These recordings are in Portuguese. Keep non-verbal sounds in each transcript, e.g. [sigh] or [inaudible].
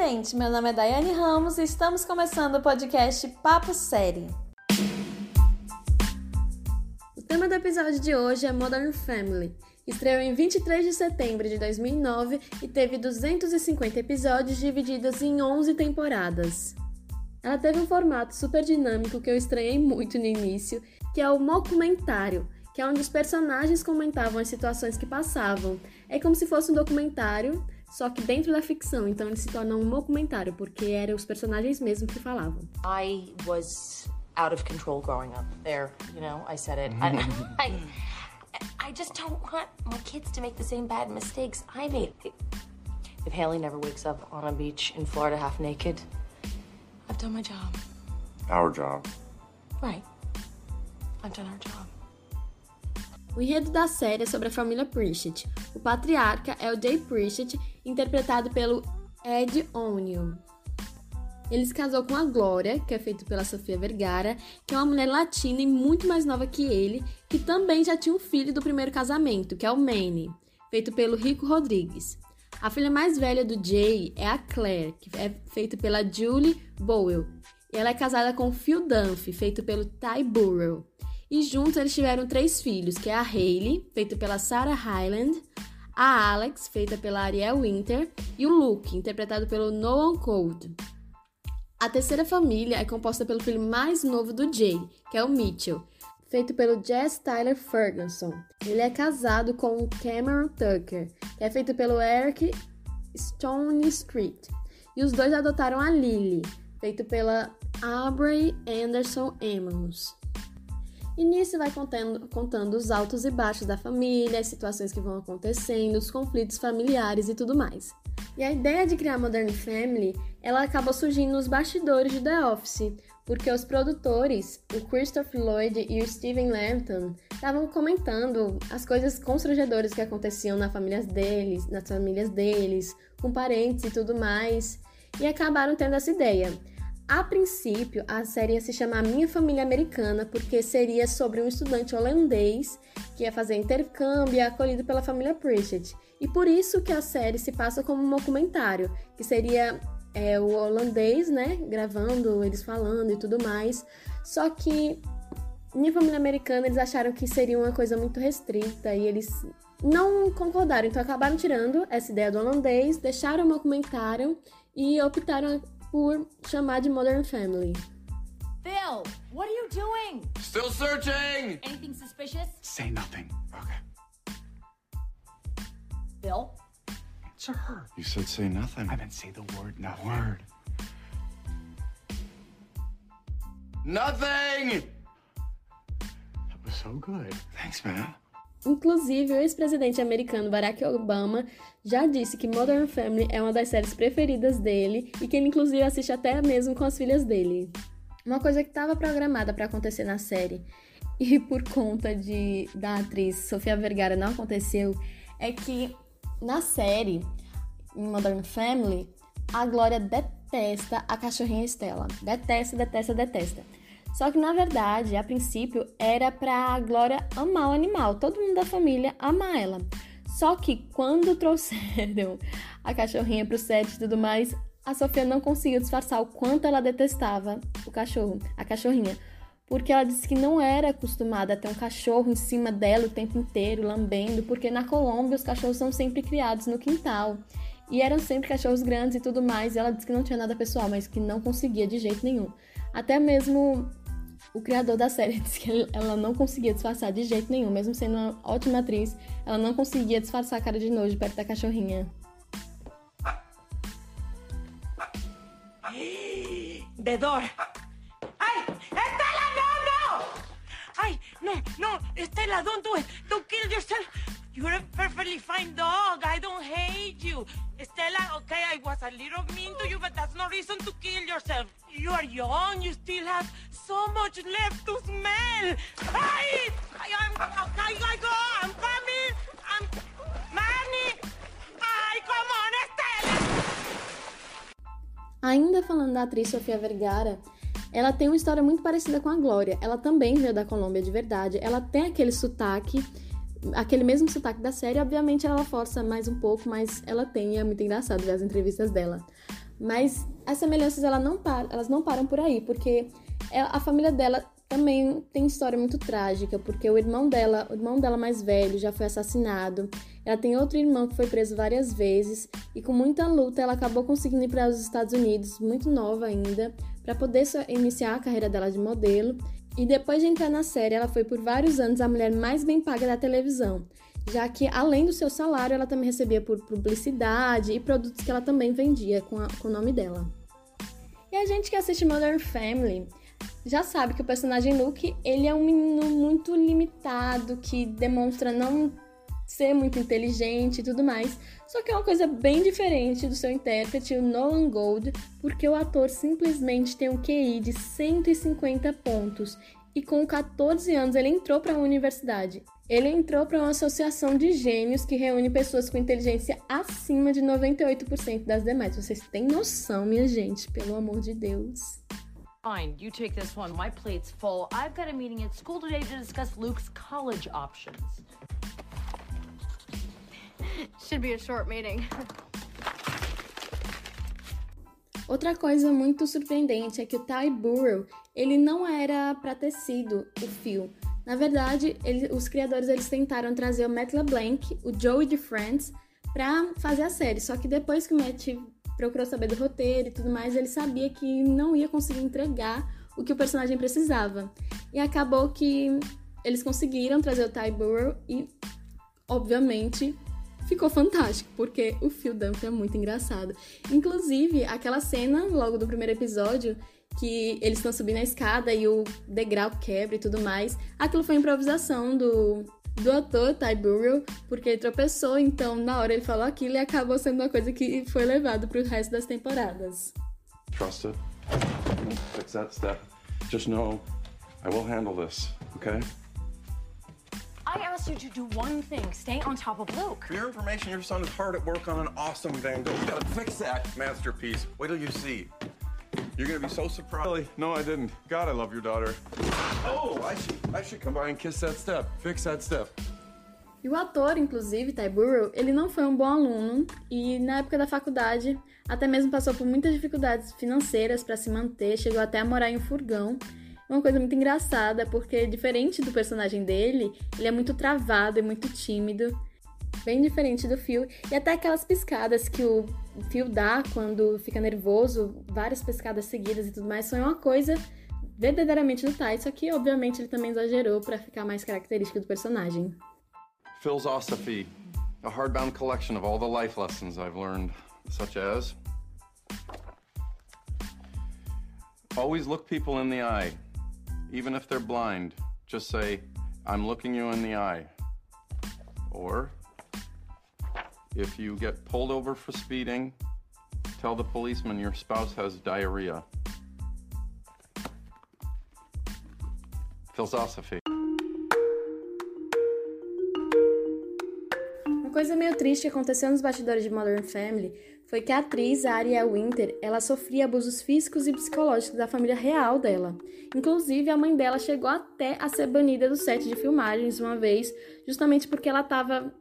Gente! Meu nome é Daiane Ramos e estamos começando o podcast Papo Série. O tema do episódio de hoje é Modern Family. Estreou em 23 de setembro de 2009 e teve 250 episódios divididos em 11 temporadas. Ela teve um formato super dinâmico que eu estranhei muito no início, que é o mockumentário, que é onde os personagens comentavam as situações que passavam. É como se fosse um documentário, só que dentro da ficção, então ele se torna um documentário, porque eram os personagens mesmo que falavam. I was out of control growing up. There, you know, I said it. I, [laughs] I, I just don't want my kids to make the same bad mistakes I made. If Haley never wakes up on a beach in Florida half naked, I've done my job. Our job. Right. I've done our job. O enredo da série é sobre a família Pritchett. O patriarca é o Jay Pritchett, interpretado pelo Ed O'Neill. Ele se casou com a Glória, que é feito pela Sofia Vergara, que é uma mulher latina e muito mais nova que ele, que também já tinha um filho do primeiro casamento, que é o Manny, feito pelo Rico Rodrigues. A filha mais velha do Jay é a Claire, que é feita pela Julie Bowell. E ela é casada com Phil Dunphy, feito pelo Ty Burrell. E juntos eles tiveram três filhos, que é a Hayley, feita pela Sarah Hyland, a Alex, feita pela Ariel Winter, e o Luke, interpretado pelo Nolan Cold. A terceira família é composta pelo filho mais novo do Jay, que é o Mitchell, feito pelo Jess Tyler Ferguson. Ele é casado com Cameron Tucker, que é feito pelo Eric Stone Street. E os dois adotaram a Lily, feito pela Aubrey Anderson Emmons. E nisso vai contando, contando os altos e baixos da família, as situações que vão acontecendo, os conflitos familiares e tudo mais. E a ideia de criar Modern Family, ela acabou surgindo nos bastidores de The Office, porque os produtores, o Christopher Lloyd e o Steven Lampton, estavam comentando as coisas constrangedoras que aconteciam na família deles, nas famílias deles, com parentes e tudo mais, e acabaram tendo essa ideia. A princípio, a série ia se chamar Minha Família Americana, porque seria sobre um estudante holandês que ia fazer intercâmbio e acolhido pela família Pritchett. E por isso que a série se passa como um documentário, que seria é, o holandês, né, gravando, eles falando e tudo mais. Só que Minha Família Americana, eles acharam que seria uma coisa muito restrita e eles não concordaram, então acabaram tirando essa ideia do holandês, deixaram o documentário e optaram por chamar de Modern Family. Phil, what are you doing? Still searching! Anything suspicious? Say nothing. Okay. Phil? Answer her. You said say nothing. I didn't say the word nothing. Word. Nothing! That was so good. Thanks, man. Inclusive, o ex-presidente americano Barack Obama já disse que Modern Family é uma das séries preferidas dele e que ele inclusive assiste até mesmo com as filhas dele. Uma coisa que estava programada para acontecer na série [laughs] e por conta de da atriz Sofia Vergara não aconteceu é que na série em Modern Family a Glória detesta a cachorrinha Estela. Detesta, detesta, detesta. Só que na verdade, a princípio, era pra a Glória amar o animal, todo mundo da família amar ela. Só que quando [laughs] trouxeram a cachorrinha pro set e tudo mais, a Sofia não conseguiu disfarçar o quanto ela detestava o cachorro, a cachorrinha. Porque ela disse que não era acostumada a ter um cachorro em cima dela o tempo inteiro, lambendo, porque na Colômbia os cachorros são sempre criados no quintal. E eram sempre cachorros grandes e tudo mais. E ela disse que não tinha nada pessoal, mas que não conseguia de jeito nenhum. Até mesmo o criador da série [laughs] disse que ela não conseguia disfarçar de jeito nenhum, mesmo sendo uma ótima atriz, ela não conseguia disfarçar a cara de nojo perto da cachorrinha. [gasps] ¡Ay, no, no! Estela, don't kill yourself! You're a perfectly fine dog. I don't hate you. Estela, I was a little mean to you, but that's no reason to kill yourself. You are young. You still have so much left to smell. Ay! I, I'm, okay, I go. I'm coming. I'm... Manny! Ay, come on, Estela! Ainda falando da atriz Sofia Vergara, ela tem uma história muito parecida com a Glória. Ela também veio da Colômbia de verdade. Ela tem aquele sotaque aquele mesmo sotaque da série, obviamente ela força mais um pouco, mas ela tem, é muito engraçado ver as entrevistas dela. Mas as semelhanças ela não par, elas não param por aí, porque a família dela também tem história muito trágica, porque o irmão dela, o irmão dela mais velho já foi assassinado. Ela tem outro irmão que foi preso várias vezes e com muita luta ela acabou conseguindo ir para os Estados Unidos, muito nova ainda, para poder iniciar a carreira dela de modelo. E depois de entrar na série, ela foi por vários anos a mulher mais bem paga da televisão, já que além do seu salário, ela também recebia por publicidade e produtos que ela também vendia com, a, com o nome dela. E a gente que assiste Modern Family já sabe que o personagem Luke, ele é um menino muito limitado, que demonstra não ser muito inteligente e tudo mais. Só que é uma coisa bem diferente do seu intérprete, o Nolan Gold, porque o ator simplesmente tem um QI de 150 pontos e com 14 anos ele entrou para uma universidade. Ele entrou para uma associação de gênios que reúne pessoas com inteligência acima de 98% das demais. Vocês têm noção, minha gente, pelo amor de Deus. Fine, you take this one. My plate's full. I've got a meeting at school today to discuss Luke's college options. [laughs] Should be a short meeting. Outra coisa muito surpreendente é que o Ty Burrell, ele não era para ter sido o Phil. Na verdade, ele, os criadores eles tentaram trazer o Matt LeBlanc, o Joey de Friends, para fazer a série. Só que depois que o Matt procurou saber do roteiro e tudo mais, ele sabia que não ia conseguir entregar o que o personagem precisava. E acabou que eles conseguiram trazer o Ty Burrell e, obviamente, ficou fantástico, porque o Phil Dunphy é muito engraçado. Inclusive, aquela cena logo do primeiro episódio que eles estão subindo a escada e o degrau quebra e tudo mais, aquilo foi improvisação do do ator Ty Burrell, porque ele tropeçou, então na hora ele falou aquilo e acabou sendo uma coisa que foi levado para o resto das temporadas. Trust it. Fix that step. Just know I will handle this, okay? I asked you to do one thing stay on top of Luke. For your information, your son is hard at work on an awesome Van Gogh. You gotta fix that masterpiece. Wait till you see. You're gonna be so surprised. Really? No, I didn't. God, I love your daughter. Oh, I should, I should come by and kiss that step. Fix that step. E o ator, inclusive, Ty Burrell, ele não foi um bom aluno e na época da faculdade até mesmo passou por muitas dificuldades financeiras para se manter, chegou até a morar em um furgão. Uma coisa muito engraçada, porque diferente do personagem dele, ele é muito travado e muito tímido bem diferente do Phil. E até aquelas piscadas que o Phil dá quando fica nervoso, várias piscadas seguidas e tudo mais, foi uma coisa verdadeiramente do Ty, só que obviamente ele também exagerou para ficar mais característico do personagem. Philosophy, a hardbound collection of all the life lessons I've learned, such as always look people in the eye, even if they're blind. Just say, I'm looking you in the eye. Or If you get pulled over for speeding, tell the policeman your spouse has diarrhea. Philosophy. Uma coisa meio triste aconteceu nos bastidores de Modern Family foi que a atriz Ariel Winter, ela sofria abusos físicos e psicológicos da família real dela. Inclusive, a mãe dela chegou até a ser banida do set de filmagens uma vez, justamente porque ela estava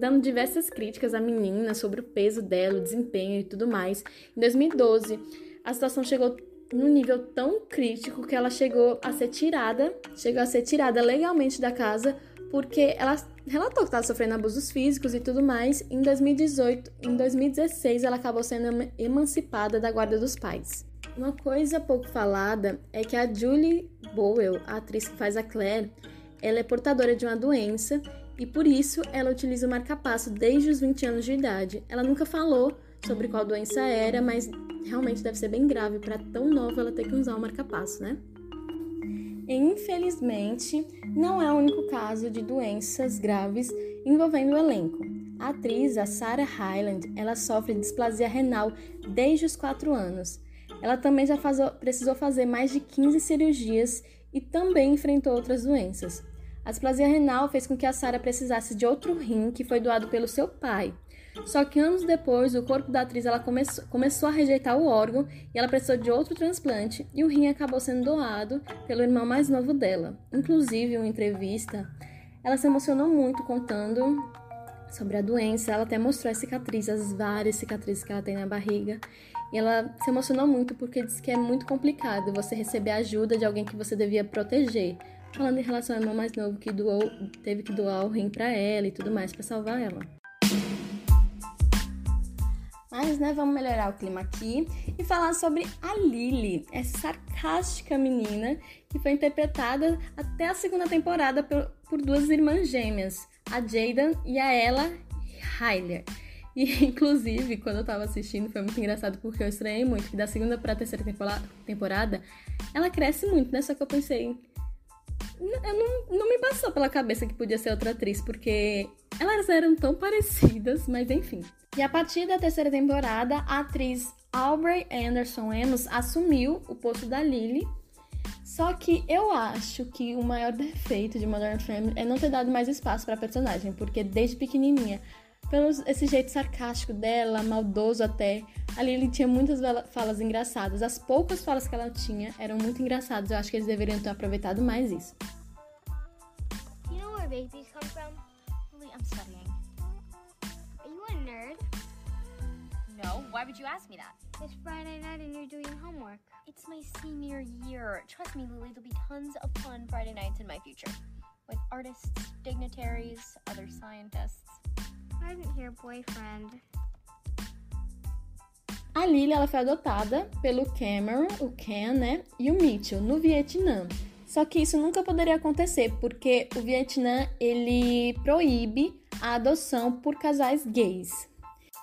dando diversas críticas à menina sobre o peso dela, o desempenho e tudo mais. Em 2012, a situação chegou num nível tão crítico que ela chegou a ser tirada, chegou a ser tirada legalmente da casa porque ela relatou que estava sofrendo abusos físicos e tudo mais. Em 2018, em 2016, ela acabou sendo emancipada da guarda dos pais. Uma coisa pouco falada é que a Julie Bowen, a atriz que faz a Claire, ela é portadora de uma doença e por isso ela utiliza o marca-passo desde os 20 anos de idade. Ela nunca falou sobre qual doença era, mas realmente deve ser bem grave para tão nova ela ter que usar o marca-passo, né? E, infelizmente, não é o único caso de doenças graves envolvendo o elenco. A atriz, a Sarah Hyland, ela sofre de displasia renal desde os 4 anos. Ela também já faz, precisou fazer mais de 15 cirurgias e também enfrentou outras doenças. A displasia renal fez com que a Sarah precisasse de outro rim que foi doado pelo seu pai. Só que anos depois, o corpo da atriz ela começou, começou a rejeitar o órgão e ela precisou de outro transplante e o rim acabou sendo doado pelo irmão mais novo dela. Inclusive, em uma entrevista, ela se emocionou muito contando sobre a doença. Ela até mostrou as cicatrizes, as várias cicatrizes que ela tem na barriga. E ela se emocionou muito porque disse que é muito complicado você receber ajuda de alguém que você devia proteger. Falando em relação ao irmão mais novo que doou, teve que doar o rim para ela e tudo mais para salvar ela. Mas, né, vamos melhorar o clima aqui e falar sobre a Lily, essa sarcástica menina que foi interpretada até a segunda temporada por, por duas irmãs gêmeas, a Jaden e a Ella Hyler. E, [laughs] inclusive, quando eu tava assistindo, foi muito engraçado porque eu estranhei muito que da segunda pra terceira temporada, ela cresce muito, né? Só que eu pensei, eu não, não me passou pela cabeça que podia ser outra atriz, porque elas eram tão parecidas, mas enfim. E a partir da terceira temporada, a atriz Aubrey Anderson Amos assumiu o posto da Lily. Só que eu acho que o maior defeito de Modern Family é não ter dado mais espaço para personagem, porque desde pequenininha, pelo esse jeito sarcástico dela, maldoso até, a Lily tinha muitas falas engraçadas. As poucas falas que ela tinha eram muito engraçadas. Eu acho que eles deveriam ter aproveitado mais isso. You know where babies come from? Lily, I'm studying. Are you a nerd? No, why would you ask me that? It's Friday night and you're doing homework. It's my senior year. Trust me, Lily, there'll be tons of fun Friday nights in my future. With artists, dignitaries, other scientists. Your boyfriend. A Lily ela foi adotada pelo Cameron, o Ken, né, e o Mitchell no Vietnã. Só que isso nunca poderia acontecer porque o Vietnã ele proíbe a adoção por casais gays.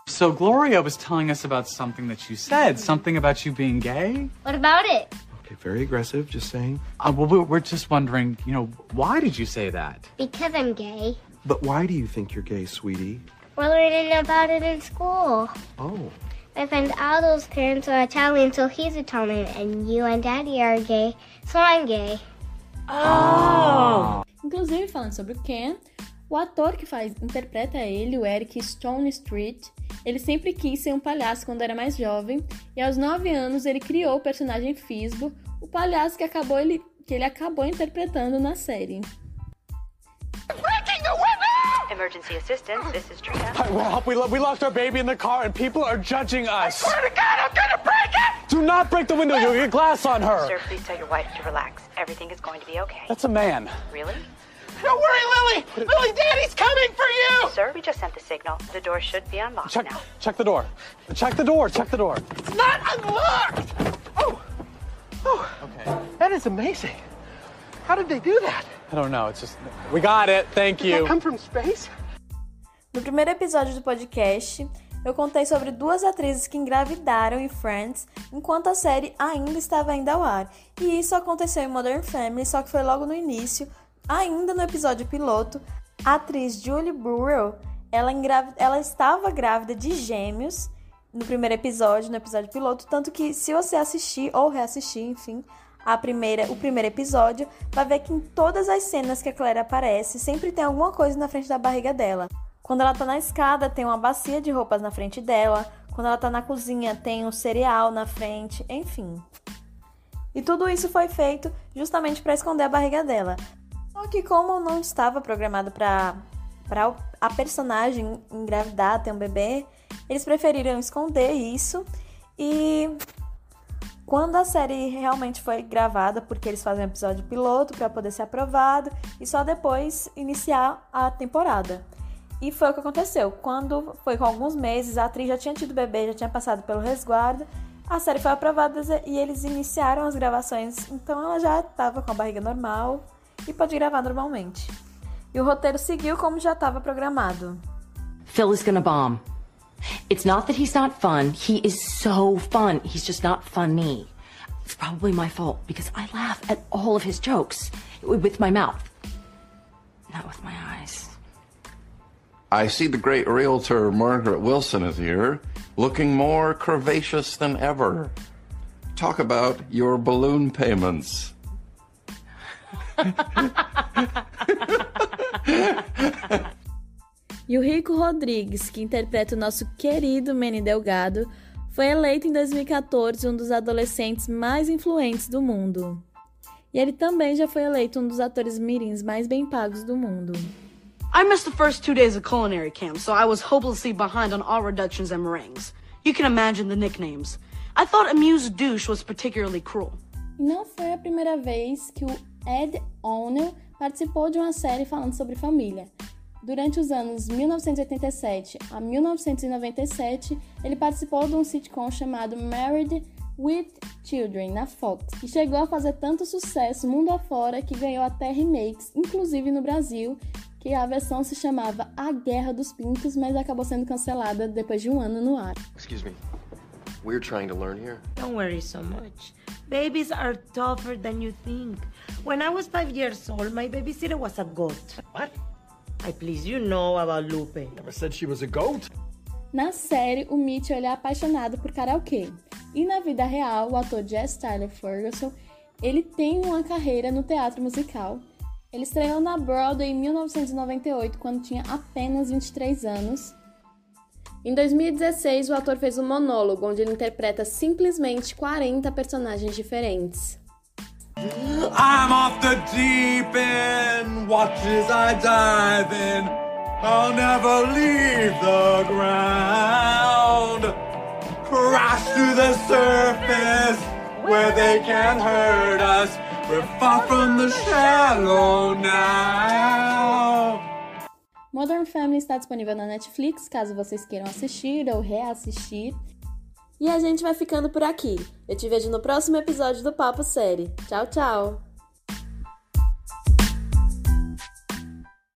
So Gloria was telling us about something that you said, something about you being gay. What about it? Okay, very aggressive, just saying. Uh, well, we're just wondering, you know, why did you say that? Because I'm gay. But why do you think you're gay, sweetie? We're learning about it in school. Oh. My friend Aldo's parents are Italian, so he's Italian, and you and Daddy are gay, so I'm gay. Inclusive, falando sobre o Ken, o ator que faz interpreta ele, o Eric Stone Street, ele sempre quis ser um palhaço quando era mais jovem, e aos 9 anos ele criou o personagem Fisbo, o palhaço que, acabou ele, que ele acabou interpretando na série. Emergency assistance, this is Trina. Well, we, we lost our baby in the car and people are judging us. I swear to God, I'm gonna break it! Do not break the window, you'll get glass on her. Sir, please tell your wife to relax. Everything is going to be okay. That's a man. Really? Don't worry, Lily! Lily, Daddy's coming for you! Sir, we just sent the signal. The door should be unlocked Check, now. check the door. Check the door, check the door. It's not unlocked! Oh! Oh, Okay. that is amazing. How did they do that? I don't know, it's just, we got it, thank you. come from space? No primeiro episódio do podcast, eu contei sobre duas atrizes que engravidaram em Friends enquanto a série ainda estava ainda ao ar. E isso aconteceu em Modern Family, só que foi logo no início, ainda no episódio piloto. A atriz Julie Burrell, ela, engrav... ela estava grávida de gêmeos no primeiro episódio, no episódio piloto, tanto que se você assistir ou reassistir, enfim, a primeira, o primeiro episódio, vai ver que em todas as cenas que a Claire aparece, sempre tem alguma coisa na frente da barriga dela. Quando ela tá na escada, tem uma bacia de roupas na frente dela. Quando ela tá na cozinha, tem um cereal na frente, enfim. E tudo isso foi feito justamente para esconder a barriga dela. Só que como não estava programado para para a personagem engravidar, ter um bebê, eles preferiram esconder isso e quando a série realmente foi gravada, porque eles fazem um episódio piloto para poder ser aprovado e só depois iniciar a temporada. E foi o que aconteceu. Quando foi com alguns meses, a atriz já tinha tido bebê, já tinha passado pelo resguardo, a série foi aprovada e eles iniciaram as gravações, então ela já estava com a barriga normal e pode gravar normalmente. E o roteiro seguiu como já estava programado. Phil is gonna bomb. It's not that he's not fun. He is so fun. He's just not funny. It's probably my fault because I laugh at all of his jokes with my mouth, not with my eyes. I see the great realtor Margaret Wilson is here, looking more curvaceous than ever. Talk about your balloon payments. [laughs] [laughs] E o Rico Rodrigues, que interpreta o nosso querido Manny Delgado, foi eleito em 2014 um dos adolescentes mais influentes do mundo. E ele também já foi eleito um dos atores mirins mais bem pagos do mundo. I missed the first two days of culinary camp, so I was hopelessly behind on all reductions and meringues. You can imagine the nicknames. I thought Amuse Douche was particularly cruel. E não foi a primeira vez que o Ed O'Neill participou de uma série falando sobre família. Durante os anos 1987 a 1997, ele participou de um sitcom chamado Married with Children na Fox, e chegou a fazer tanto sucesso mundo afora que ganhou até remakes, inclusive no Brasil, que a versão se chamava A Guerra dos Pintos, mas acabou sendo cancelada depois de um ano no ar. Excuse me. We're trying to learn here. Don't worry so much. Babies are tougher than you think. When I was five years old, my babysitter was a goat. What? I please you know about Lupe. Never said she was a goat. Na série, o Mitchell ele é apaixonado por karaokê. E na vida real, o ator Jess Tyler Ferguson, ele tem uma carreira no teatro musical. Ele estreou na Broadway em 1998, quando tinha apenas 23 anos. Em 2016, o ator fez um monólogo onde ele interpreta simplesmente 40 personagens diferentes. I'm off the deep end, watch as I dive in. I'll never leave the ground. Crash to the surface where they can't hurt us. We're far from the shallow now. Modern Family está disponível na Netflix, caso vocês queiram assistir ou reassistir. E a gente vai ficando por aqui. Eu te vejo no próximo episódio do Papo Série. Tchau, tchau!